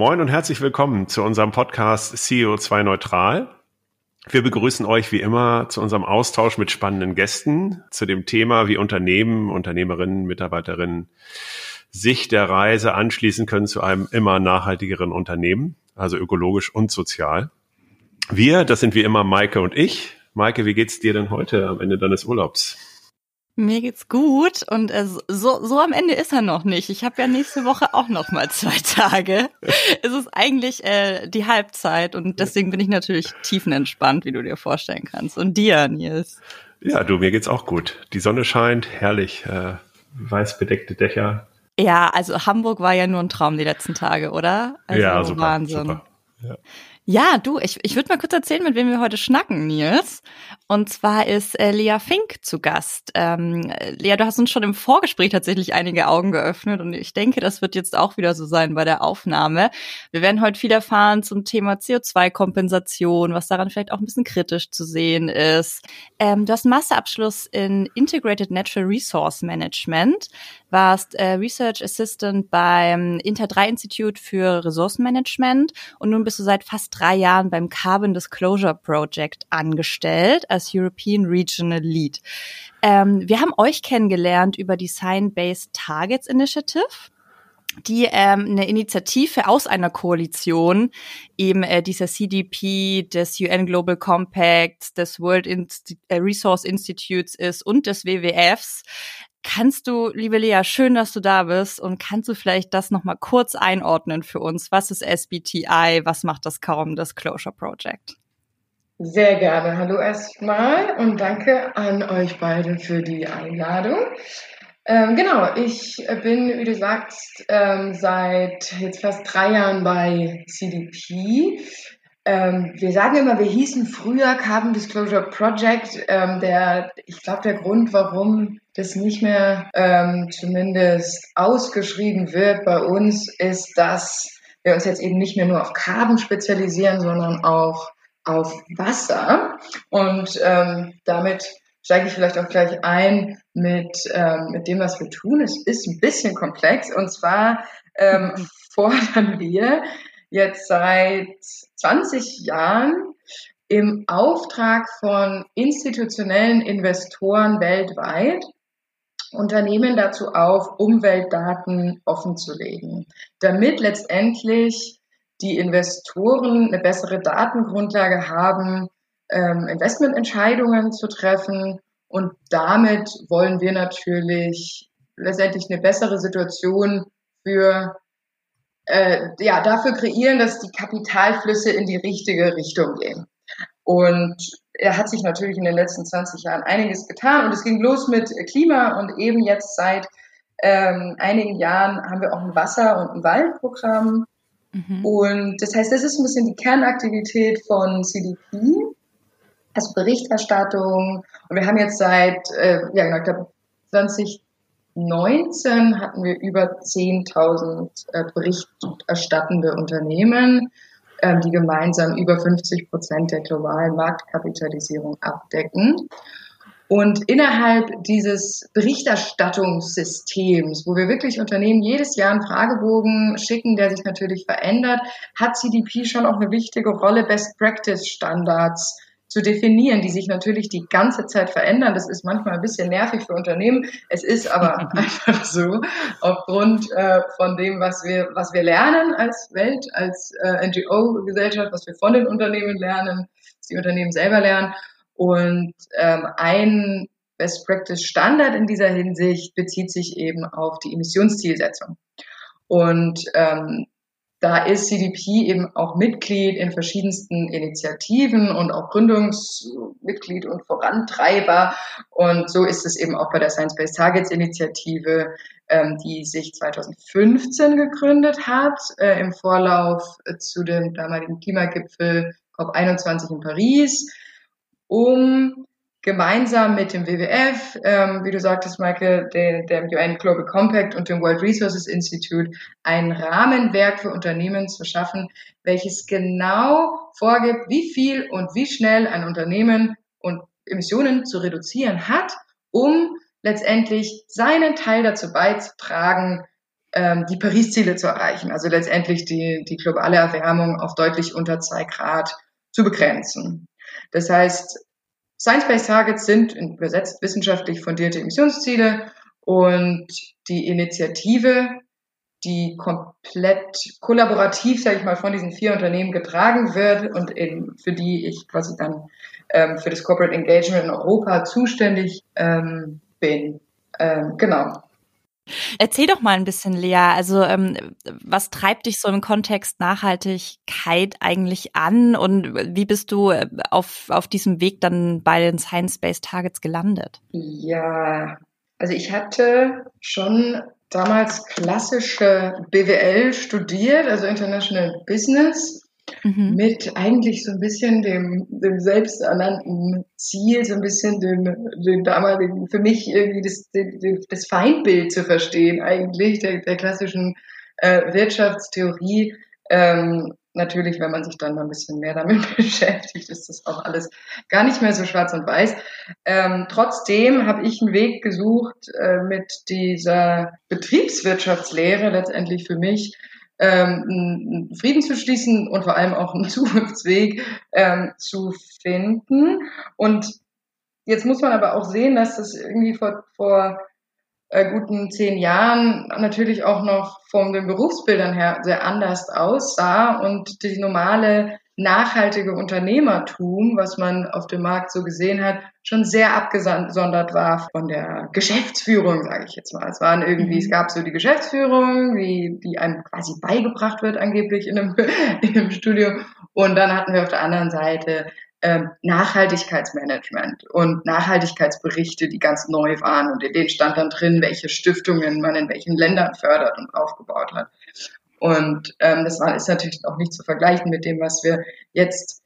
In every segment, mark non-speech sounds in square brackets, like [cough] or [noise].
Moin und herzlich willkommen zu unserem Podcast CEO2 Neutral. Wir begrüßen euch wie immer zu unserem Austausch mit spannenden Gästen zu dem Thema, wie Unternehmen, Unternehmerinnen, Mitarbeiterinnen sich der Reise anschließen können zu einem immer nachhaltigeren Unternehmen, also ökologisch und sozial. Wir, das sind wie immer Maike und ich. Maike, wie geht's dir denn heute am Ende deines Urlaubs? Mir geht's gut und äh, so, so am Ende ist er noch nicht. Ich habe ja nächste Woche auch noch mal [laughs] zwei Tage. es ist eigentlich äh, die Halbzeit und deswegen bin ich natürlich tiefenentspannt, wie du dir vorstellen kannst. Und dir, Nils? Ja, du, mir geht's auch gut. Die Sonne scheint, herrlich, äh, weiß bedeckte Dächer. Ja, also Hamburg war ja nur ein Traum die letzten Tage, oder? Also ja, super, Wahnsinn. Super. Ja. Ja, du, ich, ich würde mal kurz erzählen, mit wem wir heute schnacken, Nils. Und zwar ist äh, Lea Fink zu Gast. Ähm, Lea, du hast uns schon im Vorgespräch tatsächlich einige Augen geöffnet und ich denke, das wird jetzt auch wieder so sein bei der Aufnahme. Wir werden heute viel erfahren zum Thema CO2-Kompensation, was daran vielleicht auch ein bisschen kritisch zu sehen ist. Ähm, du hast einen Masterabschluss in Integrated Natural Resource Management, warst äh, Research Assistant beim Inter 3 Institute für Ressourcenmanagement und nun bist du seit fast drei Jahren beim Carbon Disclosure Project angestellt als European Regional Lead. Ähm, wir haben euch kennengelernt über die Science-Based Targets Initiative die ähm, eine Initiative aus einer Koalition eben äh, dieser CDP, des UN Global Compact, des World Insti äh, Resource Institutes ist und des WWFs, Kannst du, liebe Lea, schön, dass du da bist und kannst du vielleicht das nochmal kurz einordnen für uns? Was ist SBTI? Was macht das Carbon Disclosure Project? Sehr gerne. Hallo erstmal und danke an euch beide für die Einladung. Ähm, genau, ich bin, wie du sagst, ähm, seit jetzt fast drei Jahren bei CDP. Ähm, wir sagen immer, wir hießen früher Carbon Disclosure Project. Ähm, der, ich glaube, der Grund, warum das nicht mehr ähm, zumindest ausgeschrieben wird bei uns, ist, dass wir uns jetzt eben nicht mehr nur auf Carbon spezialisieren, sondern auch auf Wasser. Und ähm, damit steige ich vielleicht auch gleich ein mit, ähm, mit dem, was wir tun. Es ist ein bisschen komplex. Und zwar ähm, [laughs] fordern wir jetzt seit 20 Jahren im Auftrag von institutionellen Investoren weltweit Unternehmen dazu auf, Umweltdaten offenzulegen, damit letztendlich die Investoren eine bessere Datengrundlage haben, ähm, Investmententscheidungen zu treffen. Und damit wollen wir natürlich letztendlich eine bessere Situation für äh, ja, dafür kreieren, dass die Kapitalflüsse in die richtige Richtung gehen. Und er hat sich natürlich in den letzten 20 Jahren einiges getan und es ging los mit Klima und eben jetzt seit ähm, einigen Jahren haben wir auch ein Wasser- und ein Waldprogramm. Mhm. Und das heißt, das ist ein bisschen die Kernaktivität von CDP, also Berichterstattung. Und wir haben jetzt seit, äh, ja, genau, ich glaube, 20 2019 hatten wir über 10.000 äh, berichterstattende Unternehmen, die gemeinsam über 50 Prozent der globalen Marktkapitalisierung abdecken. Und innerhalb dieses Berichterstattungssystems, wo wir wirklich Unternehmen jedes Jahr einen Fragebogen schicken, der sich natürlich verändert, hat CDP schon auch eine wichtige Rolle, Best Practice Standards zu definieren, die sich natürlich die ganze Zeit verändern. Das ist manchmal ein bisschen nervig für Unternehmen. Es ist aber [laughs] einfach so, aufgrund äh, von dem, was wir, was wir lernen als Welt, als äh, NGO-Gesellschaft, was wir von den Unternehmen lernen, was die Unternehmen selber lernen. Und ähm, ein Best Practice Standard in dieser Hinsicht bezieht sich eben auf die Emissionszielsetzung. Und ähm, da ist CDP eben auch Mitglied in verschiedensten Initiativen und auch Gründungsmitglied und Vorantreiber. Und so ist es eben auch bei der Science-Based Targets Initiative, ähm, die sich 2015 gegründet hat, äh, im Vorlauf äh, zu dem damaligen Klimagipfel COP21 in Paris, um gemeinsam mit dem WWF, ähm, wie du sagtest, Michael, dem, dem UN Global Compact und dem World Resources Institute ein Rahmenwerk für Unternehmen zu schaffen, welches genau vorgibt, wie viel und wie schnell ein Unternehmen und Emissionen zu reduzieren hat, um letztendlich seinen Teil dazu beizutragen, ähm, die Paris-Ziele zu erreichen, also letztendlich die, die globale Erwärmung auf deutlich unter zwei Grad zu begrenzen. Das heißt, Science-Based Targets sind übersetzt wissenschaftlich fundierte Emissionsziele und die Initiative, die komplett kollaborativ, sage ich mal, von diesen vier Unternehmen getragen wird und in, für die ich quasi dann ähm, für das Corporate Engagement in Europa zuständig ähm, bin. Ähm, genau. Erzähl doch mal ein bisschen, Lea. Also, ähm, was treibt dich so im Kontext Nachhaltigkeit eigentlich an und wie bist du äh, auf, auf diesem Weg dann bei den Science-Based Targets gelandet? Ja, also ich hatte schon damals klassische BWL studiert, also International Business mhm. mit eigentlich so ein bisschen dem, dem selbsternannten Ziel, so ein bisschen dem, dem damaligen, für mich irgendwie das, das Feindbild zu verstehen, eigentlich, der, der klassischen äh, Wirtschaftstheorie. Ähm, natürlich, wenn man sich dann mal ein bisschen mehr damit [laughs] beschäftigt, ist das auch alles gar nicht mehr so schwarz und weiß. Ähm, trotzdem habe ich einen Weg gesucht, äh, mit dieser Betriebswirtschaftslehre letztendlich für mich ähm, Frieden zu schließen und vor allem auch einen [laughs] Zukunftsweg ähm, zu finden. Und jetzt muss man aber auch sehen, dass das irgendwie vor, vor äh, guten zehn Jahren natürlich auch noch von den Berufsbildern her sehr anders aussah und die normale nachhaltige Unternehmertum, was man auf dem Markt so gesehen hat, schon sehr abgesondert war von der Geschäftsführung, sage ich jetzt mal. Es waren irgendwie, mhm. es gab so die Geschäftsführung, die, die einem quasi beigebracht wird angeblich in einem, [laughs] in einem Studium. Und dann hatten wir auf der anderen Seite ähm, Nachhaltigkeitsmanagement und Nachhaltigkeitsberichte, die ganz neu waren und in denen stand dann drin, welche Stiftungen man in welchen Ländern fördert und aufgebaut hat. Und ähm, das war, ist natürlich auch nicht zu vergleichen mit dem, was wir jetzt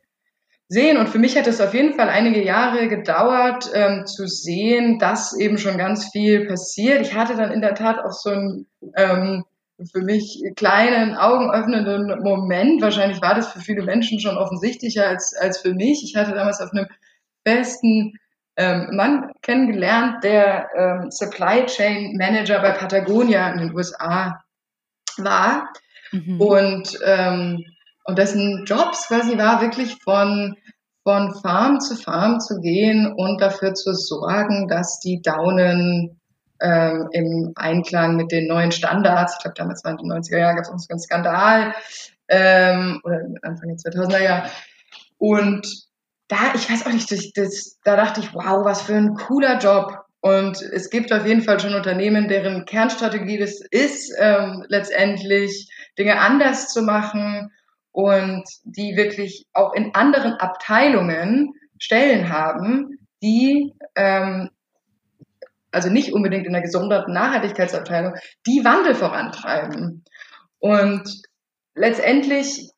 sehen. Und für mich hat es auf jeden Fall einige Jahre gedauert, ähm, zu sehen, dass eben schon ganz viel passiert. Ich hatte dann in der Tat auch so einen ähm, für mich kleinen, augenöffnenden Moment. Wahrscheinlich war das für viele Menschen schon offensichtlicher als, als für mich. Ich hatte damals auf einem besten ähm, Mann kennengelernt, der ähm, Supply Chain Manager bei Patagonia in den USA war. Mhm. Und, ähm, und dessen Jobs quasi war wirklich von, von Farm zu Farm zu gehen und dafür zu sorgen, dass die Daunen ähm, im Einklang mit den neuen Standards, ich glaube damals waren die 90er Jahre, gab es einen Skandal, ähm, oder Anfang der 2000er Jahre. Und da, ich weiß auch nicht, das, das, da dachte ich, wow, was für ein cooler Job. Und es gibt auf jeden Fall schon Unternehmen, deren Kernstrategie das ist, ähm, letztendlich Dinge anders zu machen und die wirklich auch in anderen Abteilungen Stellen haben, die ähm, also nicht unbedingt in der gesonderten Nachhaltigkeitsabteilung, die Wandel vorantreiben. Und letztendlich,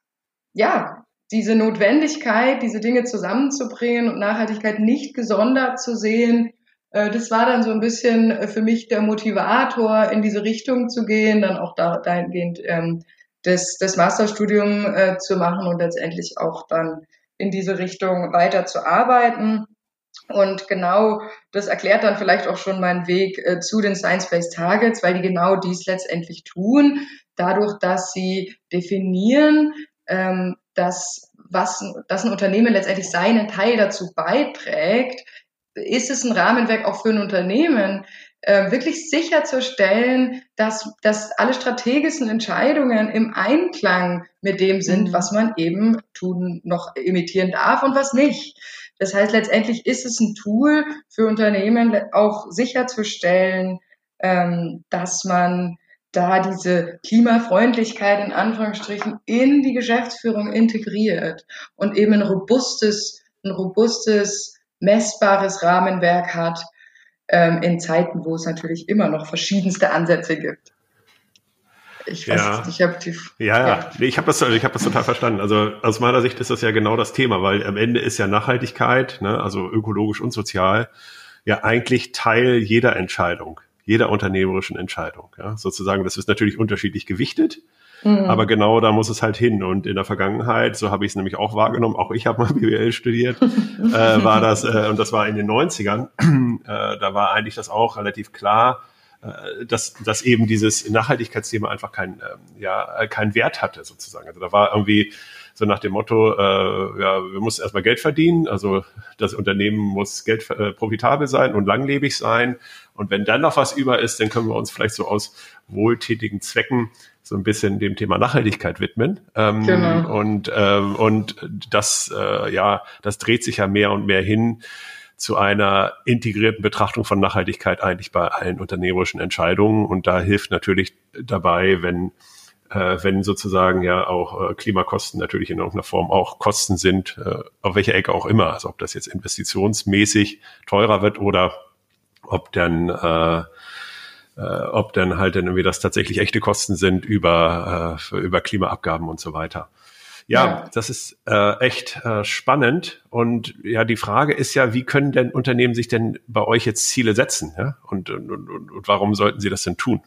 ja, diese Notwendigkeit, diese Dinge zusammenzubringen und Nachhaltigkeit nicht gesondert zu sehen, das war dann so ein bisschen äh, für mich der Motivator, in diese Richtung zu gehen, dann auch da, dahingehend ähm, das, das Masterstudium äh, zu machen und letztendlich auch dann in diese Richtung weiter zu arbeiten. Und genau das erklärt dann vielleicht auch schon meinen Weg äh, zu den Science-Based Targets, weil die genau dies letztendlich tun, dadurch, dass sie definieren, ähm, dass was, dass ein Unternehmen letztendlich seinen Teil dazu beiträgt, ist es ein Rahmenwerk auch für ein Unternehmen, äh, wirklich sicherzustellen, dass, dass alle strategischen Entscheidungen im Einklang mit dem sind, mhm. was man eben tun, noch imitieren darf und was nicht. Das heißt, letztendlich ist es ein Tool für Unternehmen, auch sicherzustellen, ähm, dass man da diese Klimafreundlichkeit in Anführungsstrichen in die Geschäftsführung integriert und eben ein robustes, ein robustes messbares Rahmenwerk hat ähm, in Zeiten, wo es natürlich immer noch verschiedenste Ansätze gibt. Ich weiß ja. nicht, ich habe die. Ja, ja, ja. Ich habe das, ich habe das total verstanden. Also aus meiner Sicht ist das ja genau das Thema, weil am Ende ist ja Nachhaltigkeit, ne, also ökologisch und sozial, ja eigentlich Teil jeder Entscheidung, jeder unternehmerischen Entscheidung. Ja, sozusagen, das ist natürlich unterschiedlich gewichtet. Mhm. Aber genau da muss es halt hin. Und in der Vergangenheit, so habe ich es nämlich auch wahrgenommen, auch ich habe mal [laughs] BWL studiert, äh, war das, äh, und das war in den 90ern, äh, da war eigentlich das auch relativ klar, äh, dass, dass eben dieses Nachhaltigkeitsthema einfach kein, ähm, ja, keinen Wert hatte sozusagen. Also da war irgendwie so nach dem Motto, äh, ja, wir müssen erstmal Geld verdienen, also das Unternehmen muss Geld äh, profitabel sein und langlebig sein. Und wenn dann noch was über ist, dann können wir uns vielleicht so aus wohltätigen Zwecken so ein bisschen dem Thema Nachhaltigkeit widmen. Ähm, genau. Und ähm, und das äh, ja, das dreht sich ja mehr und mehr hin zu einer integrierten Betrachtung von Nachhaltigkeit eigentlich bei allen unternehmerischen Entscheidungen. Und da hilft natürlich dabei, wenn äh, wenn sozusagen ja auch äh, Klimakosten natürlich in irgendeiner Form auch Kosten sind, äh, auf welcher Ecke auch immer. Also ob das jetzt investitionsmäßig teurer wird oder ob dann äh, ob dann halt dann irgendwie das tatsächlich echte Kosten sind über, äh, über Klimaabgaben und so weiter. Ja, ja. das ist äh, echt äh, spannend. Und ja, die Frage ist ja, wie können denn Unternehmen sich denn bei euch jetzt Ziele setzen? Ja? Und, und, und, und warum sollten sie das denn tun?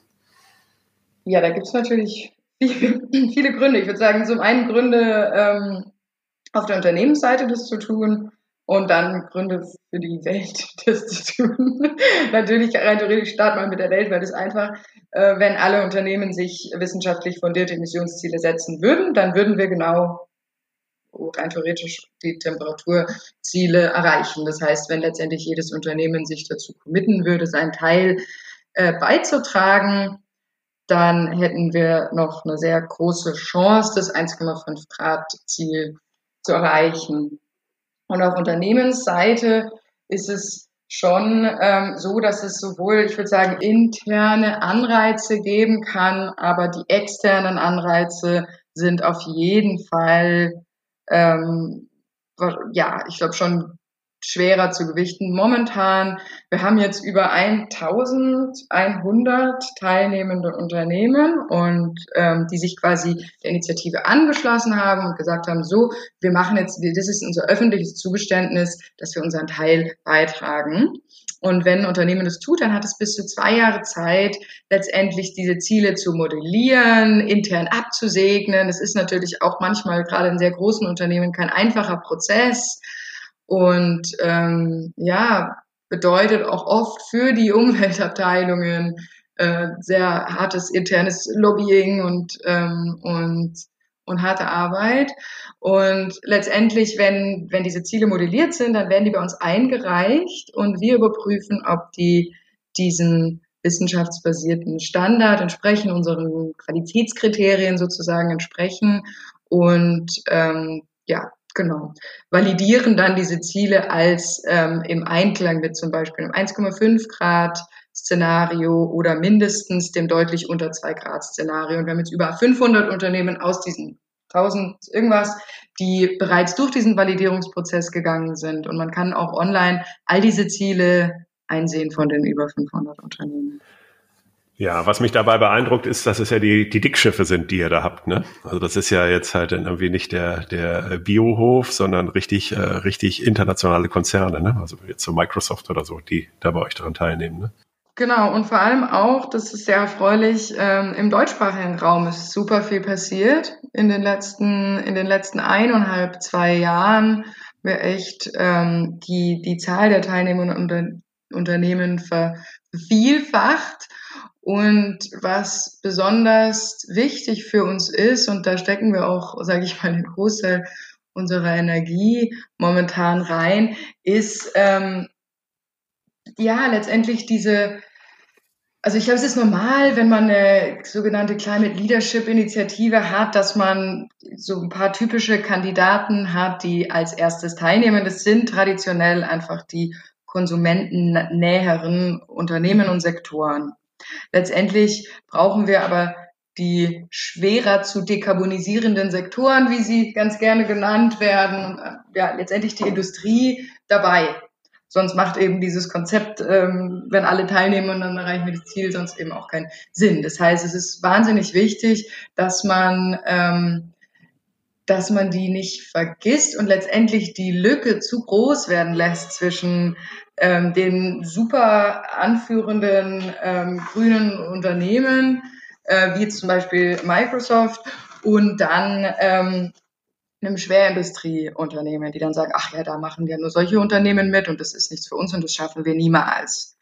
Ja, da gibt es natürlich viele, viele Gründe. Ich würde sagen, zum einen Gründe ähm, auf der Unternehmensseite das zu tun und dann Gründe für die Welt [laughs] das zu tun. Natürlich rein theoretisch starten wir mit der Welt, weil das einfach, äh, wenn alle Unternehmen sich wissenschaftlich fundierte Emissionsziele setzen würden, dann würden wir genau rein theoretisch die Temperaturziele erreichen. Das heißt, wenn letztendlich jedes Unternehmen sich dazu committen würde, seinen Teil äh, beizutragen, dann hätten wir noch eine sehr große Chance, das 1,5 Grad Ziel zu erreichen. Und auf Unternehmensseite ist es schon ähm, so, dass es sowohl, ich würde sagen, interne Anreize geben kann, aber die externen Anreize sind auf jeden Fall, ähm, ja, ich glaube schon schwerer zu gewichten. Momentan, wir haben jetzt über 1100 teilnehmende Unternehmen und ähm, die sich quasi der Initiative angeschlossen haben und gesagt haben, so, wir machen jetzt, das ist unser öffentliches Zugeständnis, dass wir unseren Teil beitragen. Und wenn ein Unternehmen das tut, dann hat es bis zu zwei Jahre Zeit, letztendlich diese Ziele zu modellieren, intern abzusegnen. Das ist natürlich auch manchmal gerade in sehr großen Unternehmen kein einfacher Prozess. Und ähm, ja, bedeutet auch oft für die [laughs] Umweltabteilungen äh, sehr hartes internes Lobbying und, ähm, und, und harte Arbeit. Und letztendlich, wenn, wenn diese Ziele modelliert sind, dann werden die bei uns eingereicht und wir überprüfen, ob die diesen wissenschaftsbasierten Standard entsprechen, unseren Qualitätskriterien sozusagen entsprechen. Und ähm, ja, Genau. Validieren dann diese Ziele als ähm, im Einklang mit zum Beispiel einem 1,5 Grad Szenario oder mindestens dem deutlich unter 2 Grad Szenario. Und wir haben jetzt über 500 Unternehmen aus diesen 1000 irgendwas, die bereits durch diesen Validierungsprozess gegangen sind. Und man kann auch online all diese Ziele einsehen von den über 500 Unternehmen. Ja, was mich dabei beeindruckt, ist, dass es ja die, die Dickschiffe sind, die ihr da habt. Ne? Also das ist ja jetzt halt irgendwie nicht der, der Biohof, sondern richtig, äh, richtig internationale Konzerne. Ne? Also jetzt so Microsoft oder so, die da bei euch daran teilnehmen. Ne? Genau, und vor allem auch, das ist sehr erfreulich, ähm, im deutschsprachigen Raum ist super viel passiert. In den letzten, in den letzten eineinhalb, zwei Jahren wir echt ähm, die, die Zahl der teilnehmenden Unternehmen vervielfacht. Und was besonders wichtig für uns ist, und da stecken wir auch, sage ich mal, den Großteil unserer Energie momentan rein, ist ähm, ja letztendlich diese, also ich glaube, es ist normal, wenn man eine sogenannte Climate Leadership Initiative hat, dass man so ein paar typische Kandidaten hat, die als erstes teilnehmen. Das sind traditionell einfach die konsumentennäheren Unternehmen und Sektoren. Letztendlich brauchen wir aber die schwerer zu dekarbonisierenden Sektoren, wie sie ganz gerne genannt werden, ja, letztendlich die Industrie dabei. Sonst macht eben dieses Konzept, ähm, wenn alle teilnehmen und dann erreichen wir das Ziel, sonst eben auch keinen Sinn. Das heißt, es ist wahnsinnig wichtig, dass man, ähm, dass man die nicht vergisst und letztendlich die Lücke zu groß werden lässt zwischen ähm, den super anführenden ähm, grünen Unternehmen, äh, wie zum Beispiel Microsoft, und dann ähm, einem Schwerindustrieunternehmen, die dann sagen, ach ja, da machen ja nur solche Unternehmen mit und das ist nichts für uns und das schaffen wir niemals.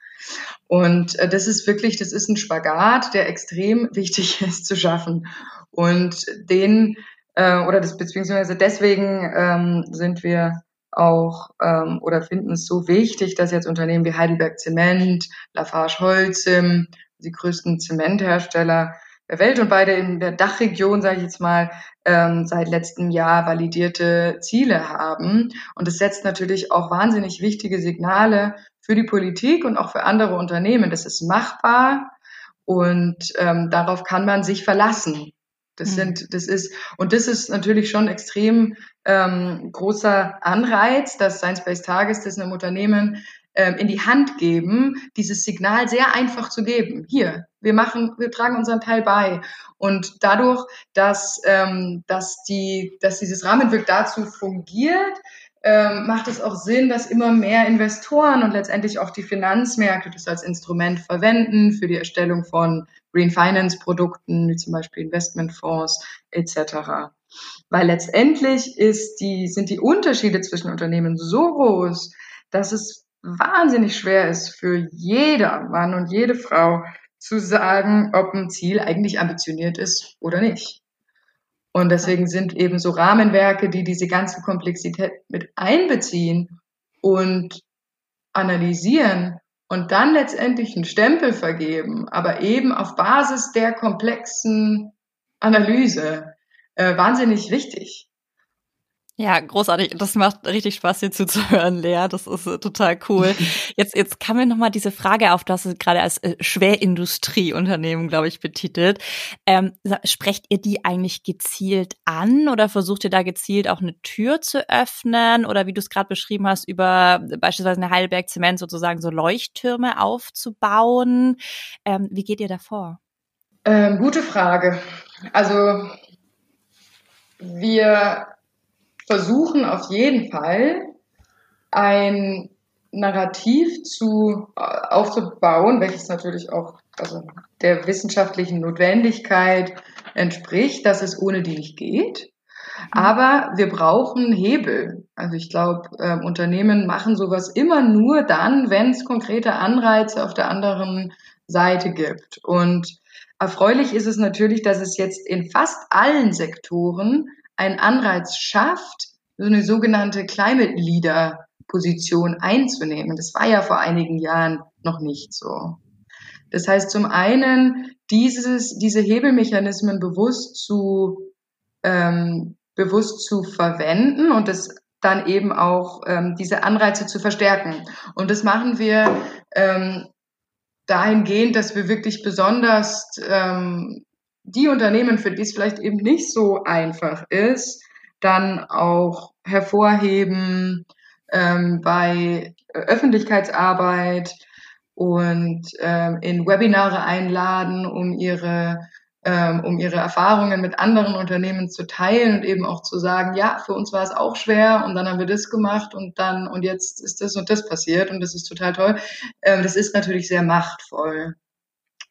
Und äh, das ist wirklich, das ist ein Spagat, der extrem [laughs] wichtig ist zu schaffen. Und den, äh, oder das, beziehungsweise deswegen ähm, sind wir auch ähm, oder finden es so wichtig, dass jetzt Unternehmen wie Heidelberg Zement, Lafarge Holcim, die größten Zementhersteller der Welt und beide in der Dachregion, sage ich jetzt mal, ähm, seit letztem Jahr validierte Ziele haben. Und es setzt natürlich auch wahnsinnig wichtige Signale für die Politik und auch für andere Unternehmen. Das ist machbar und ähm, darauf kann man sich verlassen. Das mhm. sind, das ist, und das ist natürlich schon extrem ähm, großer Anreiz, dass Science-Based Targets das einem Unternehmen ähm, in die Hand geben, dieses Signal sehr einfach zu geben. Hier, wir machen, wir tragen unseren Teil bei. Und dadurch, dass, ähm, dass, die, dass dieses Rahmenwerk dazu fungiert, ähm, macht es auch Sinn, dass immer mehr Investoren und letztendlich auch die Finanzmärkte das als Instrument verwenden für die Erstellung von Green Finance Produkten, wie zum Beispiel Investmentfonds etc. Weil letztendlich ist die, sind die Unterschiede zwischen Unternehmen so groß, dass es wahnsinnig schwer ist für jeder Mann und jede Frau zu sagen, ob ein Ziel eigentlich ambitioniert ist oder nicht. Und deswegen sind eben so Rahmenwerke, die diese ganze Komplexität mit einbeziehen und analysieren und dann letztendlich einen Stempel vergeben, aber eben auf Basis der komplexen Analyse, äh, wahnsinnig wichtig. Ja, großartig. Das macht richtig Spaß, hier zuzuhören, Lea. Das ist äh, total cool. [laughs] Jetzt, jetzt kam mir nochmal diese Frage auf, du hast es gerade als äh, Schwerindustrieunternehmen, glaube ich, betitelt. Ähm, sprecht ihr die eigentlich gezielt an oder versucht ihr da gezielt auch eine Tür zu öffnen oder wie du es gerade beschrieben hast, über beispielsweise eine Heidelberg Zement sozusagen so Leuchttürme aufzubauen? Ähm, wie geht ihr da vor? Ähm, gute Frage. Also wir versuchen auf jeden Fall ein Narrativ zu, äh, aufzubauen, welches natürlich auch also der wissenschaftlichen Notwendigkeit entspricht, dass es ohne die nicht geht. Mhm. Aber wir brauchen Hebel. Also ich glaube, äh, Unternehmen machen sowas immer nur dann, wenn es konkrete Anreize auf der anderen Seite gibt. Und erfreulich ist es natürlich, dass es jetzt in fast allen Sektoren einen Anreiz schafft, so eine sogenannte Climate Leader Position einzunehmen. Das war ja vor einigen Jahren noch nicht so. Das heißt, zum einen dieses, diese Hebelmechanismen bewusst zu, ähm, bewusst zu verwenden und das dann eben auch ähm, diese Anreize zu verstärken. Und das machen wir ähm, dahingehend, dass wir wirklich besonders ähm, die Unternehmen, für die es vielleicht eben nicht so einfach ist, dann auch hervorheben ähm, bei Öffentlichkeitsarbeit und ähm, in Webinare einladen, um ihre ähm, um ihre Erfahrungen mit anderen Unternehmen zu teilen und eben auch zu sagen, ja, für uns war es auch schwer und dann haben wir das gemacht und dann und jetzt ist das und das passiert und das ist total toll. Ähm, das ist natürlich sehr machtvoll.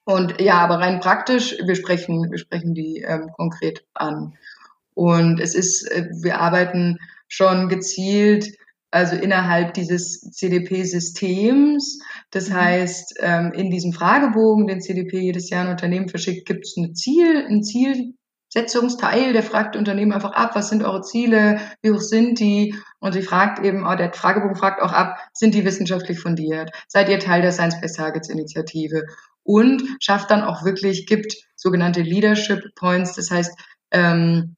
Und ja, aber rein praktisch, wir sprechen, wir sprechen die ähm, konkret an. Und es ist, äh, wir arbeiten schon gezielt, also innerhalb dieses CDP-Systems. Das mhm. heißt, ähm, in diesem Fragebogen, den CDP jedes Jahr ein Unternehmen verschickt, gibt es ein Ziel, ein Zielsetzungsteil, der fragt Unternehmen einfach ab, was sind eure Ziele, wie hoch sind die? Und sie fragt eben, oh, der Fragebogen fragt auch ab, sind die wissenschaftlich fundiert? Seid ihr Teil der Science-Based Targets Initiative? Und schafft dann auch wirklich, gibt sogenannte Leadership Points, das heißt, ähm,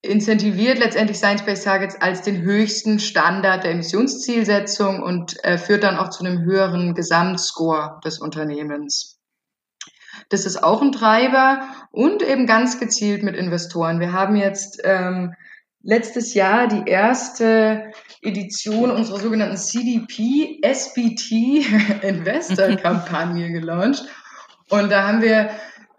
incentiviert letztendlich Science-Based Targets als den höchsten Standard der Emissionszielsetzung und äh, führt dann auch zu einem höheren Gesamtscore des Unternehmens. Das ist auch ein Treiber und eben ganz gezielt mit Investoren. Wir haben jetzt ähm, letztes Jahr die erste Edition unserer sogenannten CDP SBT [laughs] Investor Kampagne [laughs] gelauncht. Und da haben wir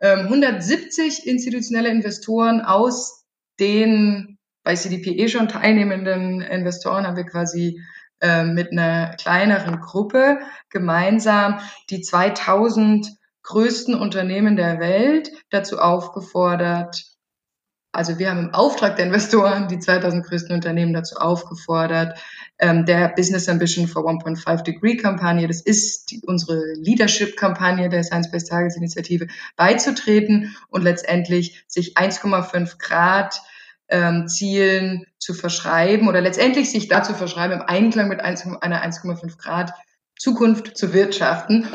ähm, 170 institutionelle Investoren aus den bei CDP eh schon teilnehmenden Investoren haben wir quasi äh, mit einer kleineren Gruppe gemeinsam die 2000 größten Unternehmen der Welt dazu aufgefordert, also wir haben im Auftrag der Investoren die 2000 größten Unternehmen dazu aufgefordert, ähm, der Business Ambition for 1.5 Degree Kampagne, das ist die, unsere Leadership-Kampagne der Science-Based Targets Initiative, beizutreten und letztendlich sich 1,5 Grad ähm, Zielen zu verschreiben oder letztendlich sich dazu verschreiben, im Einklang mit 1, einer 1,5 Grad Zukunft zu wirtschaften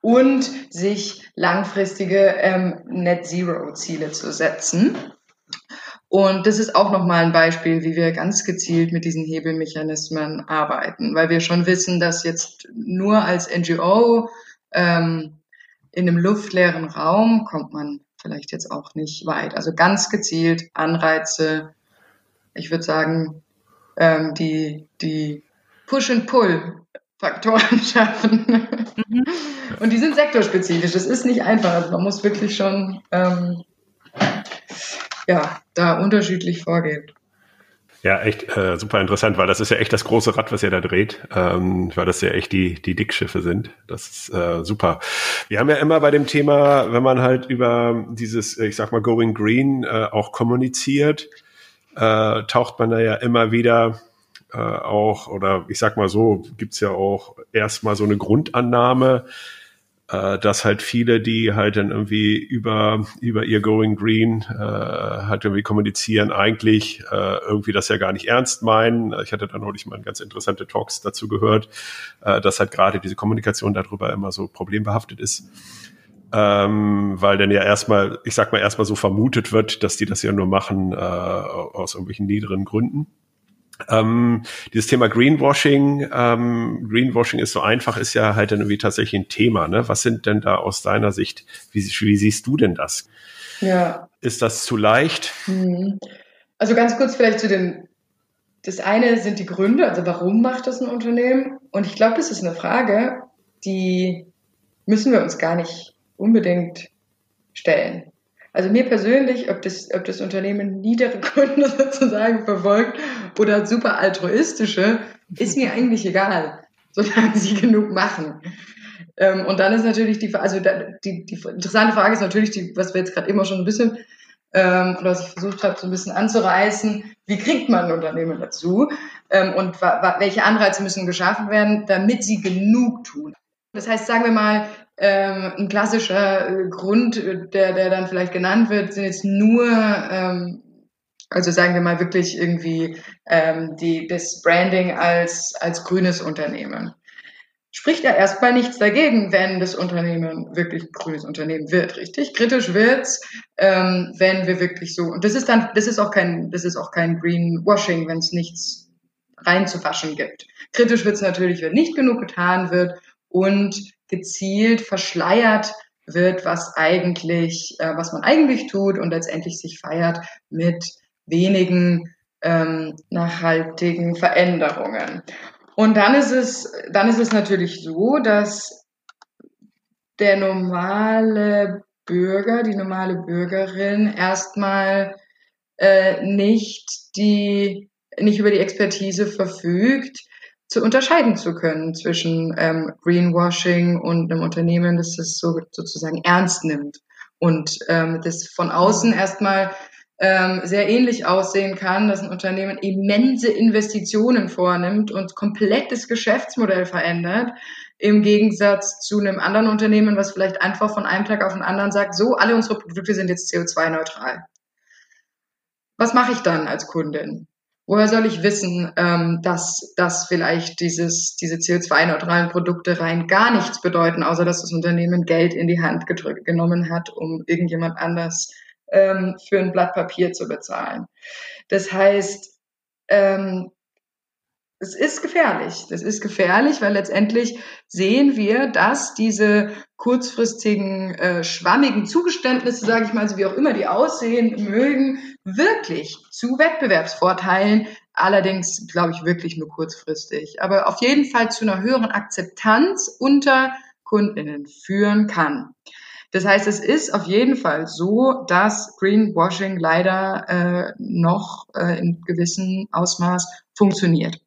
und sich langfristige ähm, Net Zero Ziele zu setzen. Und das ist auch nochmal ein Beispiel, wie wir ganz gezielt mit diesen Hebelmechanismen arbeiten, weil wir schon wissen, dass jetzt nur als NGO ähm, in einem luftleeren Raum kommt man vielleicht jetzt auch nicht weit. Also ganz gezielt Anreize, ich würde sagen, ähm, die, die Push-and-Pull-Faktoren [laughs] schaffen. Mhm. Und die sind sektorspezifisch. Es ist nicht einfach. Also man muss wirklich schon ähm, ja, da unterschiedlich vorgeht. Ja, echt äh, super interessant, weil das ist ja echt das große Rad, was ihr da dreht, ähm, weil das ja echt die, die Dickschiffe sind. Das ist äh, super. Wir haben ja immer bei dem Thema, wenn man halt über dieses, ich sag mal, Going Green äh, auch kommuniziert, äh, taucht man da ja immer wieder äh, auch, oder ich sag mal so, gibt's ja auch erstmal so eine Grundannahme, äh, dass halt viele, die halt dann irgendwie über, über ihr Going Green äh, halt irgendwie kommunizieren, eigentlich äh, irgendwie das ja gar nicht ernst meinen. Ich hatte da neulich mal ganz interessante Talks dazu gehört, äh, dass halt gerade diese Kommunikation darüber immer so problembehaftet ist. Ähm, weil dann ja erstmal, ich sag mal, erstmal so vermutet wird, dass die das ja nur machen äh, aus irgendwelchen niederen Gründen. Ähm, dieses Thema Greenwashing, ähm, Greenwashing ist so einfach, ist ja halt dann irgendwie tatsächlich ein Thema. Ne? Was sind denn da aus deiner Sicht, wie, wie siehst du denn das? Ja. Ist das zu leicht? Mhm. Also ganz kurz vielleicht zu den, das eine sind die Gründe, also warum macht das ein Unternehmen? Und ich glaube, das ist eine Frage, die müssen wir uns gar nicht unbedingt stellen. Also mir persönlich, ob das, ob das Unternehmen niedere [laughs] Kunden sozusagen verfolgt oder super altruistische, ist mir eigentlich egal, [laughs] solange sie genug machen. Ähm, und dann ist natürlich die, also die, die interessante Frage ist natürlich die, was wir jetzt gerade immer schon ein bisschen, ähm, oder was ich versucht habe, so ein bisschen anzureißen, wie kriegt man ein Unternehmen dazu? Ähm, und welche Anreize müssen geschaffen werden, damit sie genug tun? Das heißt, sagen wir mal, ähm, ein klassischer äh, Grund, äh, der, der dann vielleicht genannt wird, sind jetzt nur, ähm, also sagen wir mal wirklich irgendwie ähm, die, das Branding als, als grünes Unternehmen. Spricht ja erstmal nichts dagegen, wenn das Unternehmen wirklich ein grünes Unternehmen wird, richtig? Kritisch wird's, ähm, wenn wir wirklich so, und das ist dann, das ist auch kein, das ist auch kein Greenwashing, wenn es nichts reinzuwaschen gibt. Kritisch wird's natürlich, wenn nicht genug getan wird und gezielt verschleiert wird, was eigentlich, äh, was man eigentlich tut und letztendlich sich feiert mit wenigen ähm, nachhaltigen Veränderungen. Und dann ist es, dann ist es natürlich so, dass der normale Bürger, die normale Bürgerin erstmal äh, nicht die, nicht über die Expertise verfügt, zu unterscheiden zu können zwischen ähm, Greenwashing und einem Unternehmen, das es so, sozusagen ernst nimmt und ähm, das von außen erstmal ähm, sehr ähnlich aussehen kann, dass ein Unternehmen immense Investitionen vornimmt und komplett das Geschäftsmodell verändert, im Gegensatz zu einem anderen Unternehmen, was vielleicht einfach von einem Tag auf den anderen sagt, so, alle unsere Produkte sind jetzt CO2-neutral. Was mache ich dann als Kundin? Woher soll ich wissen, ähm, dass, dass vielleicht dieses, diese CO2-neutralen Produkte rein gar nichts bedeuten, außer dass das Unternehmen Geld in die Hand gedrückt, genommen hat, um irgendjemand anders ähm, für ein Blatt Papier zu bezahlen. Das heißt, ähm, es ist gefährlich. Das ist gefährlich, weil letztendlich sehen wir, dass diese kurzfristigen, äh, schwammigen Zugeständnisse, sage ich mal, so wie auch immer die aussehen mögen, wirklich zu Wettbewerbsvorteilen, allerdings, glaube ich, wirklich nur kurzfristig, aber auf jeden Fall zu einer höheren Akzeptanz unter Kundinnen führen kann. Das heißt, es ist auf jeden Fall so, dass Greenwashing leider äh, noch äh, in gewissem Ausmaß funktioniert.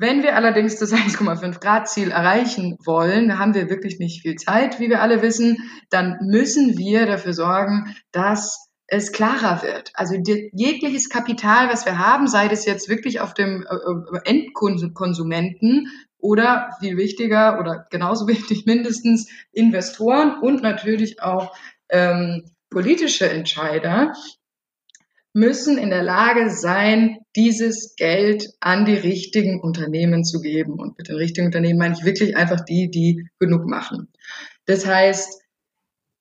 Wenn wir allerdings das [laughs] 1,5 Grad Ziel erreichen wollen, haben wir wirklich nicht viel Zeit, wie wir alle wissen, dann müssen wir dafür sorgen, dass es klarer wird. Also jegliches Kapital, was wir haben, sei das jetzt wirklich auf dem äh, äh Endkonsumenten oder viel wichtiger oder genauso [laughs] wichtig mindestens Investoren und natürlich auch ähm, politische Entscheider, müssen in der Lage sein, dieses Geld an die richtigen Unternehmen zu geben. Und mit den richtigen Unternehmen meine ich wirklich einfach die, die genug machen. Das heißt,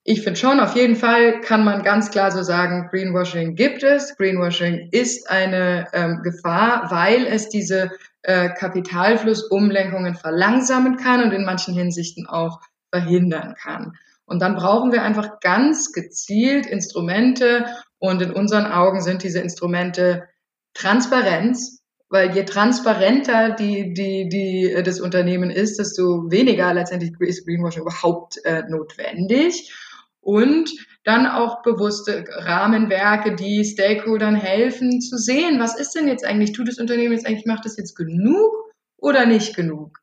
ich finde schon, auf jeden Fall kann man ganz klar so sagen, Greenwashing gibt es. Greenwashing ist eine ähm, Gefahr, weil es diese äh, Kapitalflussumlenkungen verlangsamen kann und in manchen Hinsichten auch verhindern kann. Und dann brauchen wir einfach ganz gezielt Instrumente und in unseren Augen sind diese Instrumente Transparenz, weil je transparenter die, die, die, äh, das Unternehmen ist, desto weniger letztendlich ist Greenwashing überhaupt äh, notwendig. Und dann auch bewusste Rahmenwerke, die Stakeholdern helfen zu sehen, was ist denn jetzt eigentlich, tut das Unternehmen jetzt eigentlich, macht das jetzt genug oder nicht genug?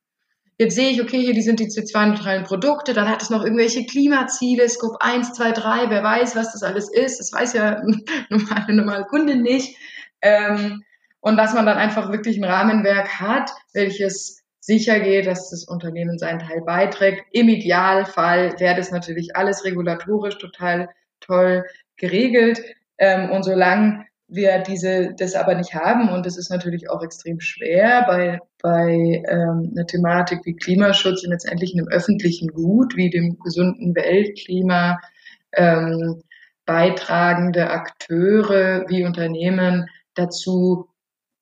Jetzt sehe ich, okay, hier die sind die CO2-neutralen Produkte, dann hat es noch irgendwelche Klimaziele, Scope 1, 2, 3, wer weiß, was das alles ist. Das weiß ja [laughs] normale, normale Kunde nicht. Ähm, und dass man dann einfach wirklich ein Rahmenwerk hat, welches sicher geht, dass das Unternehmen seinen Teil beiträgt. Im Idealfall wäre das natürlich alles regulatorisch total toll geregelt. Ähm, und solange wir diese das aber nicht haben und das ist natürlich auch extrem schwer bei bei ähm, einer Thematik wie Klimaschutz und letztendlich einem öffentlichen Gut wie dem gesunden Weltklima ähm, beitragende Akteure wie Unternehmen dazu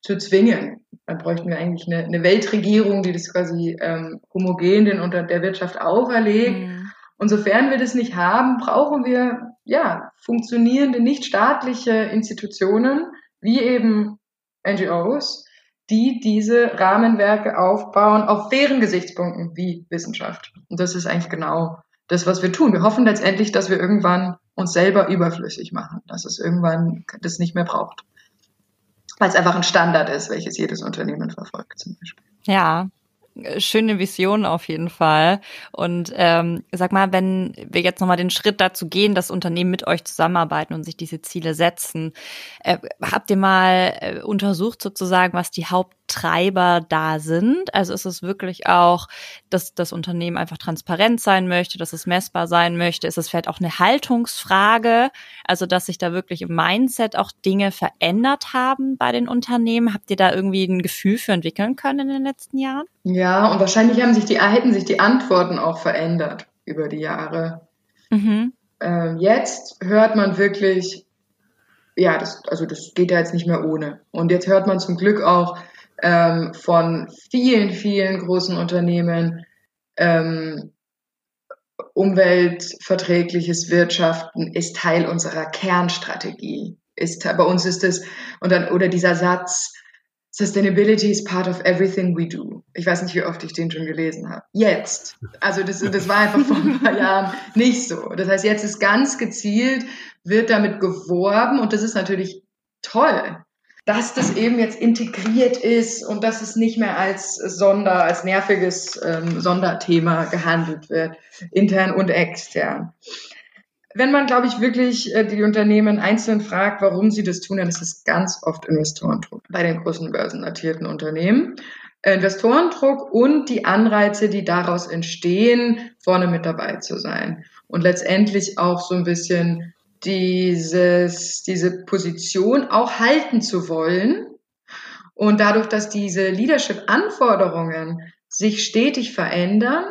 zu zwingen. Dann bräuchten wir eigentlich eine, eine Weltregierung, die das quasi ähm, homogen den unter der Wirtschaft auferlegt. Mhm. Und sofern wir das nicht haben, brauchen wir ja, funktionierende nichtstaatliche Institutionen, wie eben NGOs, die diese Rahmenwerke aufbauen auf fairen Gesichtspunkten wie Wissenschaft. Und das ist eigentlich genau das, was wir tun. Wir hoffen letztendlich, dass wir irgendwann uns selber überflüssig machen, dass es irgendwann das nicht mehr braucht. Weil es einfach ein Standard ist, welches jedes Unternehmen verfolgt zum Beispiel. Ja, schöne Vision auf jeden Fall. Und ähm, sag mal, wenn wir jetzt nochmal den Schritt dazu gehen, dass Unternehmen mit euch zusammenarbeiten und sich diese Ziele setzen, äh, habt ihr mal äh, untersucht sozusagen, was die Haupttreiber da sind? Also ist es wirklich auch, dass das Unternehmen einfach transparent sein möchte, dass es messbar sein möchte? Ist es vielleicht auch eine Haltungsfrage? Also dass sich da wirklich im Mindset auch Dinge verändert haben bei den Unternehmen? Habt ihr da irgendwie ein Gefühl für entwickeln können in den letzten Jahren? Ja, und wahrscheinlich haben sich die, hätten sich die Antworten auch verändert über die Jahre. Mhm. Ähm, jetzt hört man wirklich, ja, das, also das geht ja jetzt nicht mehr ohne. Und jetzt hört man zum Glück auch ähm, von vielen, vielen großen Unternehmen, ähm, umweltverträgliches Wirtschaften ist Teil unserer Kernstrategie. Ist, bei uns ist es, und dann, oder dieser Satz, Sustainability is part of everything we do. Ich weiß nicht, wie oft ich den schon gelesen habe. Jetzt. Also das, das war einfach vor ein paar [laughs] Jahren nicht so. Das heißt, jetzt ist ganz gezielt, wird damit geworben und das ist natürlich toll, dass das eben jetzt integriert ist und dass es nicht mehr als Sonder, als nerviges ähm, Sonderthema gehandelt wird, intern und extern wenn man, glaube ich, wirklich äh, die Unternehmen einzeln fragt, warum sie das tun, dann ist es ganz oft Investorendruck bei den großen börsennotierten Unternehmen. Investorendruck und die Anreize, die daraus entstehen, vorne mit dabei zu sein. Und letztendlich auch so ein bisschen dieses, diese Position auch halten zu wollen. Und dadurch, dass diese Leadership-Anforderungen sich stetig verändern,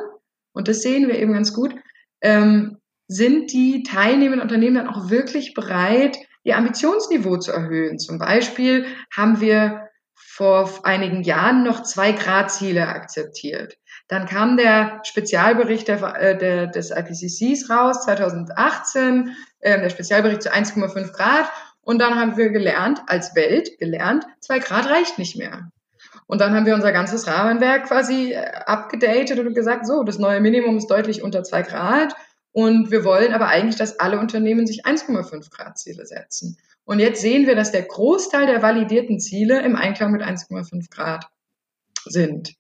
und das sehen wir eben ganz gut, ähm, sind die teilnehmenden Unternehmen dann auch wirklich bereit, ihr Ambitionsniveau zu erhöhen. Zum Beispiel haben wir vor einigen Jahren noch zwei Grad Ziele akzeptiert. Dann kam der Spezialbericht der, äh, der, des IPCCs raus, 2018, äh, der Spezialbericht zu 1,5 Grad. Und dann haben wir gelernt, als Welt gelernt, zwei Grad reicht nicht mehr. Und dann haben wir unser ganzes Rahmenwerk quasi äh, abgedatet und gesagt, so, das neue Minimum ist deutlich unter zwei Grad und wir wollen aber eigentlich, dass alle Unternehmen sich 1,5 Grad Ziele setzen. Und jetzt sehen wir, dass der Großteil der validierten Ziele im Einklang mit 1,5 Grad sind.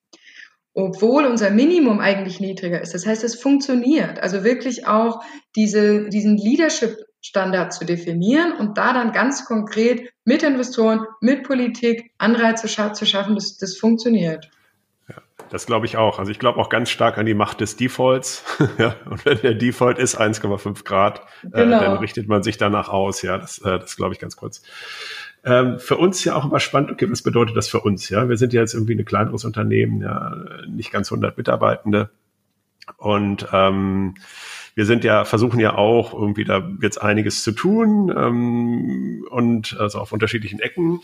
Obwohl unser Minimum eigentlich niedriger ist. Das heißt, es funktioniert. Also wirklich auch diese, diesen Leadership Standard zu definieren und da dann ganz konkret mit Investoren, mit Politik Anreize zu schaffen, dass das funktioniert. Ja, das glaube ich auch. Also ich glaube auch ganz stark an die Macht des Defaults. [laughs] ja, und wenn der Default ist 1,5 Grad, genau. äh, dann richtet man sich danach aus. Ja, das, äh, das glaube ich ganz kurz. Ähm, für uns ja auch immer spannend, okay, was bedeutet das für uns? Ja, wir sind ja jetzt irgendwie ein kleineres Unternehmen, ja, nicht ganz 100 Mitarbeitende. Und ähm, wir sind ja, versuchen ja auch irgendwie da jetzt einiges zu tun ähm, und also auf unterschiedlichen Ecken.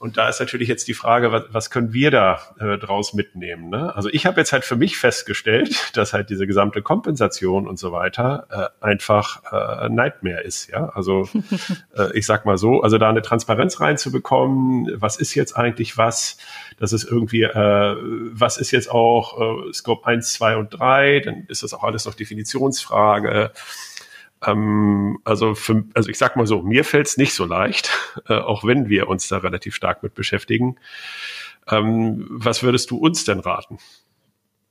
Und da ist natürlich jetzt die Frage, was, was können wir da äh, draus mitnehmen? Ne? Also ich habe jetzt halt für mich festgestellt, [laughs] dass halt diese gesamte Kompensation und so weiter äh, einfach äh, Nightmare ist. Ja, also [laughs] äh, ich sag mal so, also da eine Transparenz reinzubekommen, was ist jetzt eigentlich was? Das ist irgendwie, äh, was ist jetzt auch äh, Scope 1, 2 und 3? Dann ist das auch alles noch Definitionsfrage. Ähm, also, für, also ich sag mal so, mir fällt es nicht so leicht, [laughs] äh, auch wenn wir uns da relativ stark mit beschäftigen. Ähm, was würdest du uns denn raten?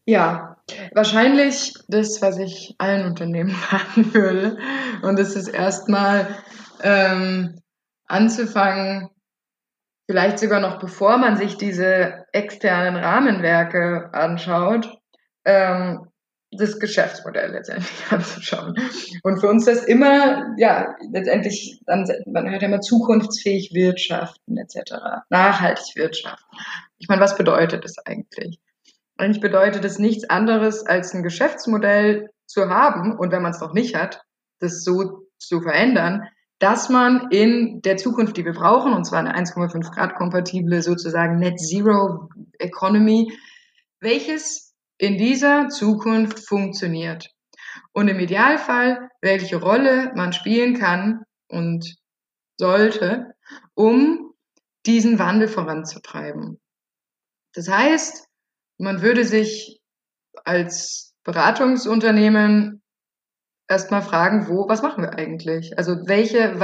Ja, wahrscheinlich das, was ich allen Unternehmen [laughs] raten würde. Und das ist erstmal ähm, anzufangen, vielleicht sogar noch bevor man sich diese externen Rahmenwerke anschaut, ähm, das Geschäftsmodell letztendlich [laughs] anzuschauen. Und für uns das immer, ja, letztendlich, dann, man hört ja immer zukunftsfähig wirtschaften etc., nachhaltig wirtschaften. Ich meine, was bedeutet das eigentlich? Eigentlich bedeutet es nichts anderes, als ein Geschäftsmodell zu haben und wenn man es noch nicht hat, das so zu verändern, dass man in der Zukunft, die wir brauchen, und zwar eine 1,5 Grad kompatible sozusagen Net Zero Economy, welches in dieser Zukunft funktioniert. Und im Idealfall, welche Rolle man spielen kann und sollte, um diesen Wandel voranzutreiben. Das heißt, man würde sich als Beratungsunternehmen erstmal fragen, wo, was machen wir eigentlich? Also welche,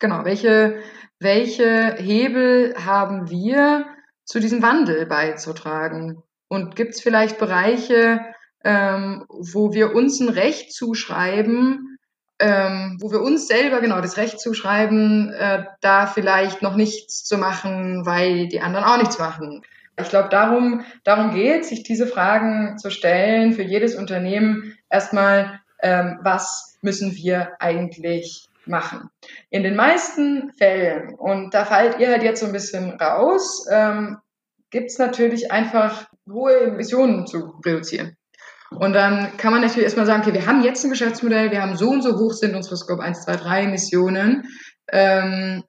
genau, welche, welche Hebel haben wir, zu diesem Wandel beizutragen? Und gibt es vielleicht Bereiche, ähm, wo wir uns ein Recht zuschreiben, ähm, wo wir uns selber genau das Recht zuschreiben, äh, da vielleicht noch nichts zu machen, weil die anderen auch nichts machen. Ich glaube, darum, darum geht sich diese Fragen zu stellen für jedes Unternehmen. Erstmal, ähm, was müssen wir eigentlich machen? In den meisten Fällen, und da fallt ihr halt jetzt so ein bisschen raus, ähm, gibt es natürlich einfach hohe Emissionen zu reduzieren. Und dann kann man natürlich erstmal sagen, okay, wir haben jetzt ein Geschäftsmodell, wir haben so und so hoch sind unsere Scope 1, 2, 3 Emissionen, ähm,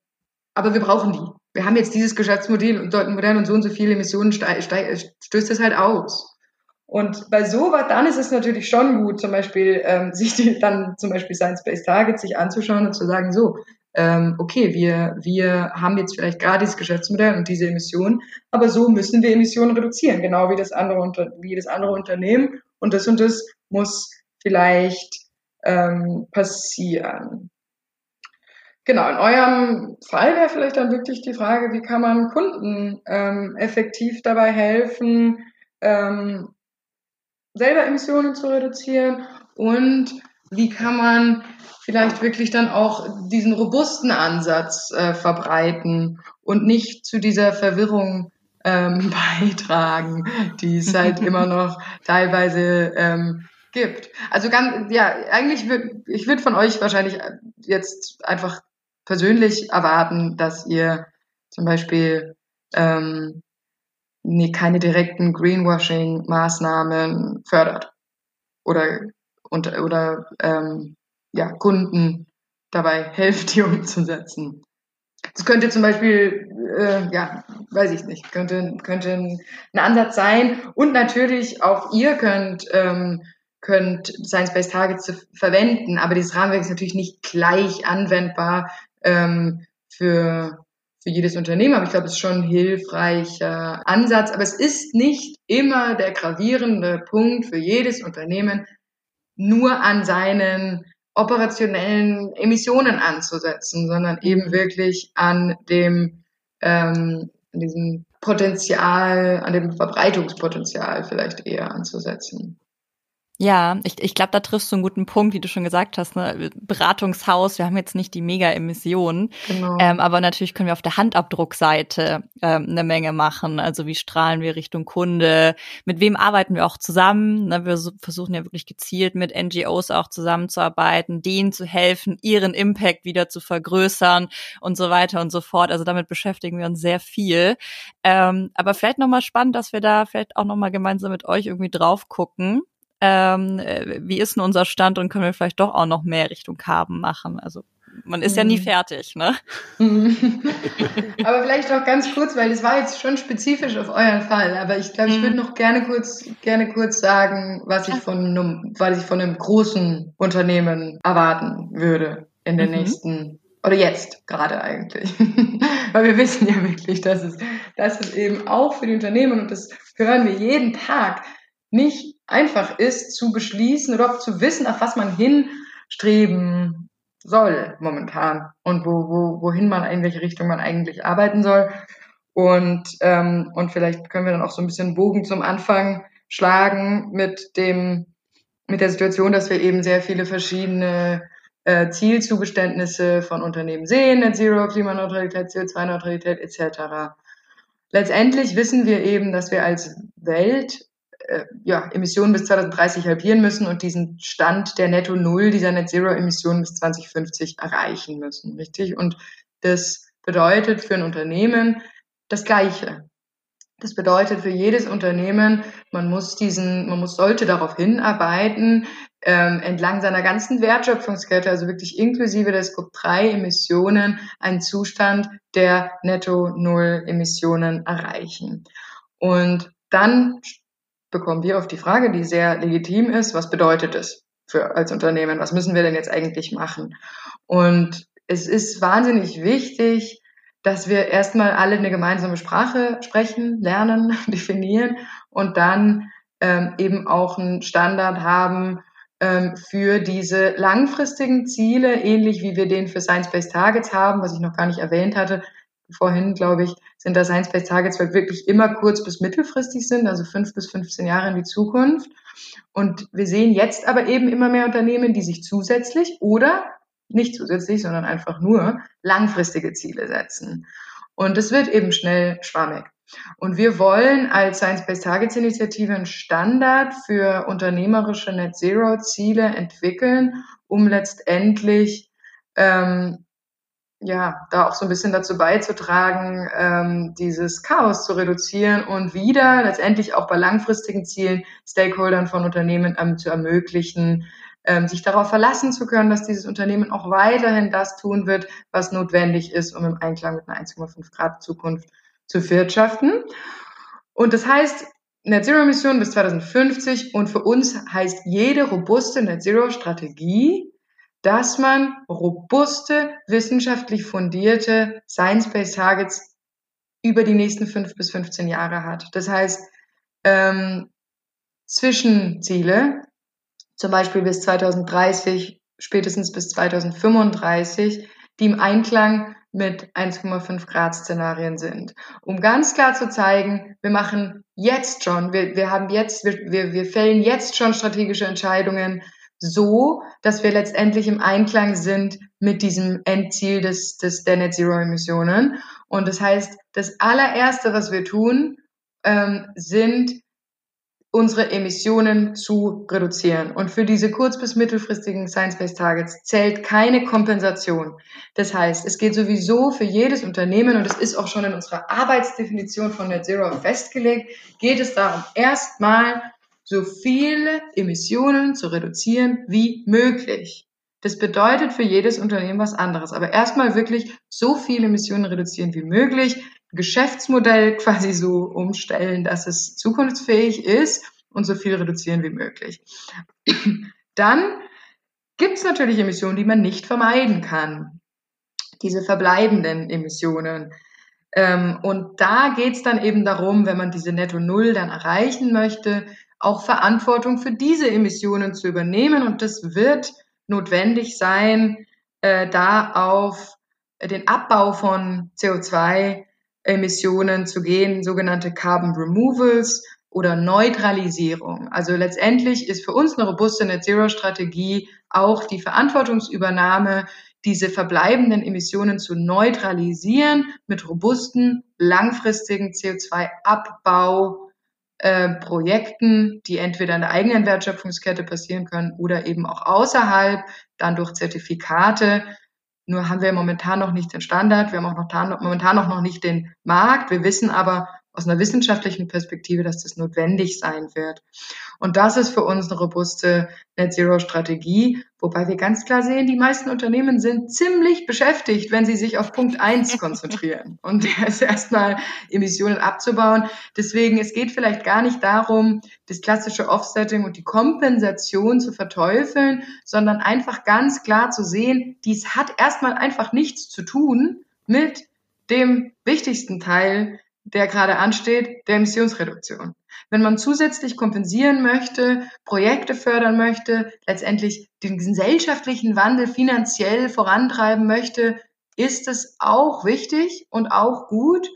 aber wir brauchen die. Wir haben jetzt dieses Geschäftsmodell und Modell und so und so viele Emissionen stößt es halt aus. Und bei sowas, dann ist es natürlich schon gut, zum Beispiel ähm, [laughs] sich die, dann zum Beispiel Science-Based Targets sich anzuschauen und zu sagen, so, ähm, okay, wir, wir haben jetzt vielleicht gerade dieses Geschäftsmodell und diese Emissionen, aber so müssen wir Emissionen reduzieren, genau wie das andere, wie das andere Unternehmen. Und das und das muss vielleicht ähm, passieren. Genau, in eurem Fall wäre vielleicht dann wirklich die Frage, wie kann man Kunden ähm, effektiv dabei helfen, ähm, selber Emissionen zu reduzieren und wie kann man vielleicht wirklich dann auch diesen robusten Ansatz äh, verbreiten und nicht zu dieser Verwirrung ähm, [laughs] beitragen, die es halt [laughs] immer noch teilweise ähm, gibt. Also ganz, ja, eigentlich würde ich würde von euch wahrscheinlich jetzt einfach persönlich erwarten, dass ihr zum Beispiel ähm, nee, keine direkten Greenwashing-Maßnahmen fördert oder und, oder ähm, ja, Kunden dabei [laughs] helft, die umzusetzen. Das könnte zum Beispiel, äh, ja, weiß ich nicht, könnte, könnte ein, Ansatz sein. Und natürlich auch ihr könnt, ähm, könnt Science-Based Targets verwenden, aber dieses Rahmenwerk ist natürlich nicht gleich anwendbar ähm, für, für jedes Unternehmen, aber ich glaube, es ist schon ein hilfreicher Ansatz. Aber es ist nicht immer der gravierende Punkt für jedes Unternehmen, nur an seinen operationellen Emissionen anzusetzen, sondern eben wirklich an dem, ähm, an diesem Potenzial, an dem Verbreitungspotenzial vielleicht eher anzusetzen. Ja, ich, ich glaube, da triffst du einen guten Punkt, wie du schon gesagt hast. Ne? Beratungshaus, wir haben jetzt nicht die Mega-Emissionen, genau. ähm, aber natürlich können wir auf der Handabdruckseite ähm, eine Menge machen. Also wie strahlen wir Richtung Kunde? Mit wem arbeiten wir auch zusammen? Ne? Wir so, versuchen ja wirklich gezielt mit NGOs auch zusammenzuarbeiten, denen zu helfen, ihren Impact wieder zu vergrößern und so weiter und so fort. Also damit beschäftigen wir uns sehr viel. Ähm, aber vielleicht nochmal spannend, dass wir da vielleicht auch nochmal gemeinsam mit euch irgendwie drauf gucken ähm, äh, wie ist denn unser Stand und können wir vielleicht doch auch noch mehr Richtung Carbon machen? Also man ist ja nie mhm. fertig, ne? [laughs] aber vielleicht auch ganz kurz, weil das war jetzt schon spezifisch auf euren Fall, aber ich glaube, ich würde mhm. noch gerne kurz, gerne kurz sagen, was ich von einem, was ich von einem großen Unternehmen erwarten würde in den mhm. nächsten oder jetzt gerade eigentlich. [laughs] Weil wir wissen ja wirklich, dass es, dass es eben auch für die Unternehmen, und das hören wir jeden Tag, nicht einfach ist zu beschließen oder zu wissen, auf was man hinstreben soll momentan und wo, wo, wohin man, in welche Richtung man eigentlich arbeiten soll. Und, ähm, und vielleicht können wir dann auch so ein bisschen Bogen zum Anfang schlagen mit dem, mit der Situation, dass wir eben sehr viele verschiedene äh, Zielzugeständnisse von Unternehmen sehen, Net Zero, Klimaneutralität, CO2-Neutralität etc. Letztendlich wissen wir eben, dass wir als Welt äh, ja, Emissionen bis 2030 halbieren müssen und diesen Stand der Netto Null dieser Net Zero Emissionen bis 2050 erreichen müssen, richtig? Und das bedeutet für ein Unternehmen das Gleiche. Das bedeutet für jedes Unternehmen, man muss diesen, man muss, sollte darauf hinarbeiten, ähm, entlang seiner ganzen Wertschöpfungskette, also wirklich inklusive der Scope 3 Emissionen, einen Zustand der Netto Null Emissionen erreichen. Und dann bekommen wir auf die Frage, die sehr legitim ist, was bedeutet es für als Unternehmen? Was müssen wir denn jetzt eigentlich machen? Und es ist wahnsinnig wichtig, dass wir erstmal alle eine gemeinsame Sprache sprechen, lernen, [laughs] definieren und dann ähm, eben auch einen Standard haben ähm, für diese langfristigen Ziele, ähnlich wie wir den für Science-Based Targets haben, was ich noch gar nicht erwähnt hatte, vorhin, glaube ich, sind da Science-Based Targets, weil wirklich immer kurz- bis mittelfristig sind, also fünf bis 15 Jahre in die Zukunft. Und wir sehen jetzt aber eben immer mehr Unternehmen, die sich zusätzlich oder nicht zusätzlich, sondern einfach nur langfristige Ziele setzen. Und es wird eben schnell schwammig. Und wir wollen als Science-Based Targets Initiative einen Standard für unternehmerische Net Zero Ziele entwickeln, um letztendlich ähm, ja, da auch so ein bisschen dazu beizutragen, ähm, dieses Chaos zu reduzieren und wieder letztendlich auch bei langfristigen Zielen Stakeholdern von Unternehmen ähm, zu ermöglichen, ähm, sich darauf verlassen zu können, dass dieses Unternehmen auch weiterhin das tun wird, was notwendig ist, um im Einklang mit einer 1,5 Grad Zukunft zu wirtschaften. Und das heißt, Net Zero Emissionen bis 2050 und für uns heißt jede robuste Net Zero Strategie, dass man robuste, wissenschaftlich fundierte Science-Based Targets über die nächsten fünf bis 15 Jahre hat. Das heißt, ähm, Zwischenziele, zum Beispiel bis 2030, spätestens bis 2035, die im Einklang mit 1,5 Grad Szenarien sind. Um ganz klar zu zeigen, wir machen jetzt schon, wir, wir haben jetzt, wir, wir, wir fällen jetzt schon strategische Entscheidungen, so, dass wir letztendlich im Einklang sind mit diesem Endziel des, des der Net Zero Emissionen. Und das heißt, das allererste, was wir tun, ähm, sind unsere Emissionen zu reduzieren. Und für diese kurz- bis mittelfristigen Science-Based Targets zählt keine Kompensation. Das heißt, es geht sowieso für jedes Unternehmen, und es ist auch schon in unserer Arbeitsdefinition von Net Zero festgelegt, geht es darum, erstmal so viele Emissionen zu reduzieren wie möglich. Das bedeutet für jedes Unternehmen was anderes. Aber erstmal wirklich so viele Emissionen reduzieren wie möglich, Geschäftsmodell [laughs] quasi so umstellen, dass es zukunftsfähig ist und so viel reduzieren wie möglich. [clears throat] Dann gibt es natürlich Emissionen, die man nicht vermeiden kann. Diese verbleibenden Emissionen. Ähm, und da geht es dann eben darum, wenn man diese Netto Null dann erreichen möchte, auch Verantwortung für diese Emissionen zu übernehmen. Und das wird notwendig sein, äh, da auf den Abbau von CO2-Emissionen zu gehen, sogenannte Carbon Removals. oder Neutralisierung. Also letztendlich ist für uns eine robuste Net Zero Strategie auch die Verantwortungsübernahme, diese verbleibenden Emissionen zu neutralisieren mit robusten, langfristigen CO2-Abbau äh, Projekten, die entweder in der eigenen Wertschöpfungskette passieren können oder eben auch außerhalb, dann durch Zertifikate. Nur haben wir momentan noch nicht den Standard, wir haben auch momentan noch nicht den Markt. Wir wissen aber, aus einer wissenschaftlichen Perspektive, dass das notwendig sein wird. Und das ist für uns eine robuste Net Zero Strategie, wobei wir ganz klar sehen, die meisten Unternehmen sind ziemlich beschäftigt, wenn sie sich auf Punkt eins konzentrieren [laughs] und das erstmal Emissionen abzubauen. Deswegen, es geht vielleicht gar nicht darum, das klassische Offsetting und die Kompensation zu verteufeln, sondern einfach ganz klar zu sehen, dies hat erstmal einfach nichts zu tun mit dem wichtigsten Teil der gerade ansteht, der Emissionsreduktion. Wenn man zusätzlich kompensieren möchte, Projekte fördern möchte, letztendlich den gesellschaftlichen Wandel finanziell vorantreiben möchte, ist es auch wichtig und auch gut,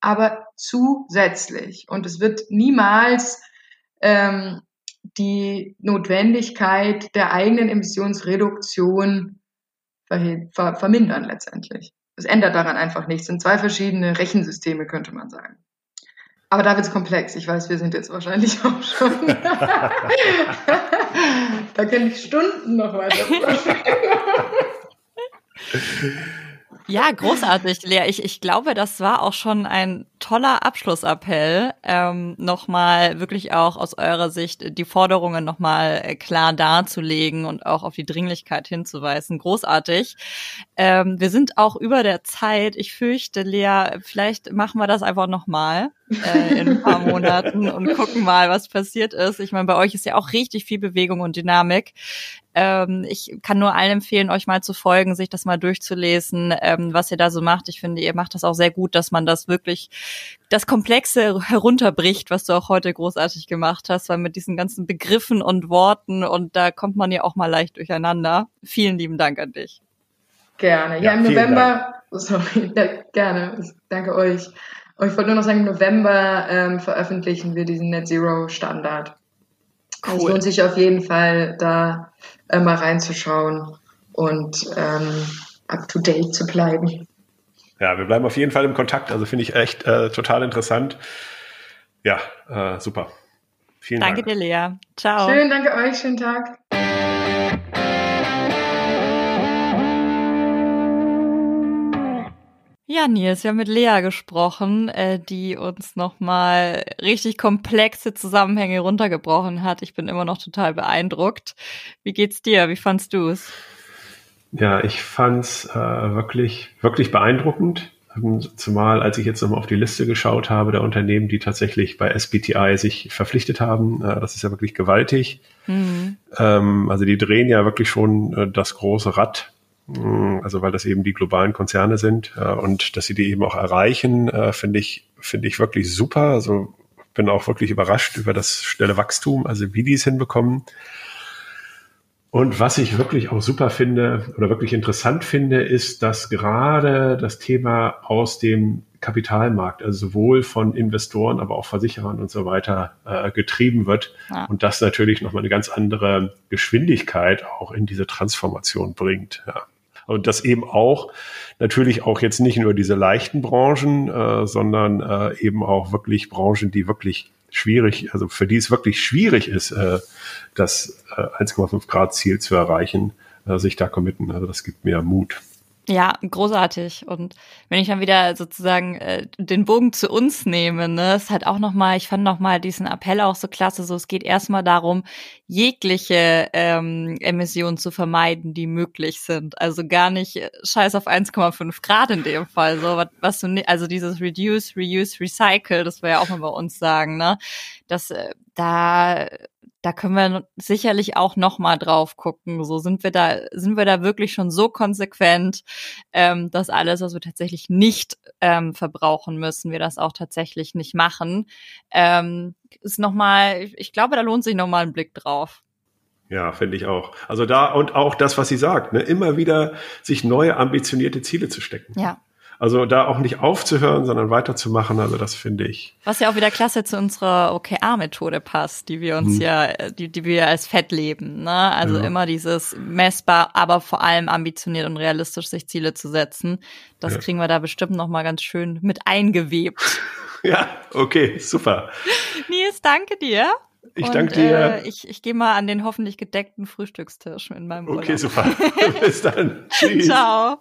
aber zusätzlich. Und es wird niemals ähm, die Notwendigkeit der eigenen Emissionsreduktion vermindern letztendlich. Es ändert daran einfach nichts. Es sind zwei verschiedene Rechensysteme, könnte man sagen. Aber da wird es komplex. Ich weiß, wir sind jetzt wahrscheinlich [laughs] auch schon. [laughs] da kann ich Stunden noch weiter. [laughs] Ja, großartig, Lea. Ich, ich glaube, das war auch schon ein toller Abschlussappell, ähm, nochmal wirklich auch aus eurer Sicht die Forderungen nochmal äh, klar darzulegen und auch auf die Dringlichkeit hinzuweisen. Großartig. Ähm, wir sind auch über der Zeit. Ich fürchte, Lea, vielleicht machen wir das einfach nochmal äh, in ein paar Monaten und gucken mal, was passiert ist. Ich meine, bei euch ist ja auch richtig viel Bewegung und Dynamik. Ähm, ich kann nur allen empfehlen, euch mal zu folgen, sich das mal durchzulesen, ähm, was ihr da so macht. Ich finde, ihr macht das auch sehr gut, dass man das wirklich das Komplexe herunterbricht, was du auch heute großartig gemacht hast, weil mit diesen ganzen Begriffen und Worten und da kommt man ja auch mal leicht durcheinander. Vielen lieben Dank an dich. Gerne. Ja, ja im November, sorry, [laughs] gerne, danke euch. Und ich wollte nur noch sagen, im November ähm, veröffentlichen wir diesen Net Zero Standard. Cool. Also es lohnt sich auf jeden Fall, da äh, mal reinzuschauen und ähm, up to date zu bleiben. Ja, wir bleiben auf jeden Fall im Kontakt. Also finde ich echt äh, total interessant. Ja, äh, super. Vielen danke Dank. Danke dir, Lea. Ciao. Schön, danke euch. Schönen Tag. Ja, Nils, wir haben mit Lea gesprochen, äh, die uns nochmal richtig komplexe Zusammenhänge runtergebrochen hat. Ich bin immer noch total beeindruckt. Wie geht's dir? Wie fandst du es? Ja, ich fand's äh, wirklich, wirklich beeindruckend. Ähm, zumal, als ich jetzt nochmal auf die Liste geschaut habe, der Unternehmen, die tatsächlich bei SBTI sich verpflichtet haben, äh, das ist ja wirklich gewaltig. Mhm. Ähm, also die drehen ja wirklich schon äh, das große Rad. Mm, also weil das eben die globalen Konzerne sind äh, und dass sie die eben auch erreichen, äh, finde ich, finde ich wirklich super. Also bin auch wirklich überrascht über das schnelle Wachstum, also wie die es hinbekommen. Und was ich wirklich auch super finde oder wirklich interessant finde, ist, dass gerade das Thema aus dem Kapitalmarkt, also sowohl von Investoren, aber auch Versicherern und so weiter äh, getrieben wird ja. und das natürlich nochmal eine ganz andere Geschwindigkeit auch in diese Transformation bringt. Ja. Und das eben auch natürlich auch jetzt nicht nur diese leichten Branchen, äh, sondern äh, eben auch wirklich Branchen, die wirklich schwierig, also für die es wirklich schwierig ist, äh, das äh, 1,5 Grad Ziel zu erreichen, äh, sich da committen. Also das gibt mir Mut. Ja, großartig. Und wenn ich dann wieder sozusagen äh, den Bogen zu uns nehme, ne, ist halt auch nochmal, ich fand nochmal diesen Appell auch so klasse, so es geht erstmal darum, jegliche ähm, Emissionen zu vermeiden, die möglich sind. Also gar nicht äh, scheiß auf 1,5 Grad in dem Fall. So, was, was du, also dieses Reduce, Reuse, Recycle, das wir ja auch mal bei uns sagen, ne? Das, äh, da da können wir sicherlich auch noch mal drauf gucken. So sind wir da, sind wir da wirklich schon so konsequent, ähm, dass alles, was wir tatsächlich nicht ähm, verbrauchen müssen, wir das auch tatsächlich nicht machen. Ähm, ist noch mal, ich glaube, da lohnt sich noch mal ein Blick drauf. Ja, finde ich auch. Also da und auch das, was sie sagt, ne, immer wieder sich neue ambitionierte Ziele zu stecken. Ja. Also da auch nicht aufzuhören, sondern weiterzumachen. Also das finde ich. Was ja auch wieder klasse zu unserer OKR-Methode passt, die wir uns hm. ja, die, die wir als Fett leben. Ne? Also ja. immer dieses messbar, aber vor allem ambitioniert und realistisch sich Ziele zu setzen. Das ja. kriegen wir da bestimmt noch mal ganz schön mit eingewebt. [laughs] ja, okay, super. Nils, danke dir. Ich danke dir. Äh, ich ich gehe mal an den hoffentlich gedeckten Frühstückstisch in meinem Urlaub. Okay, super. [laughs] Bis dann. [laughs] Tschüss. Ciao.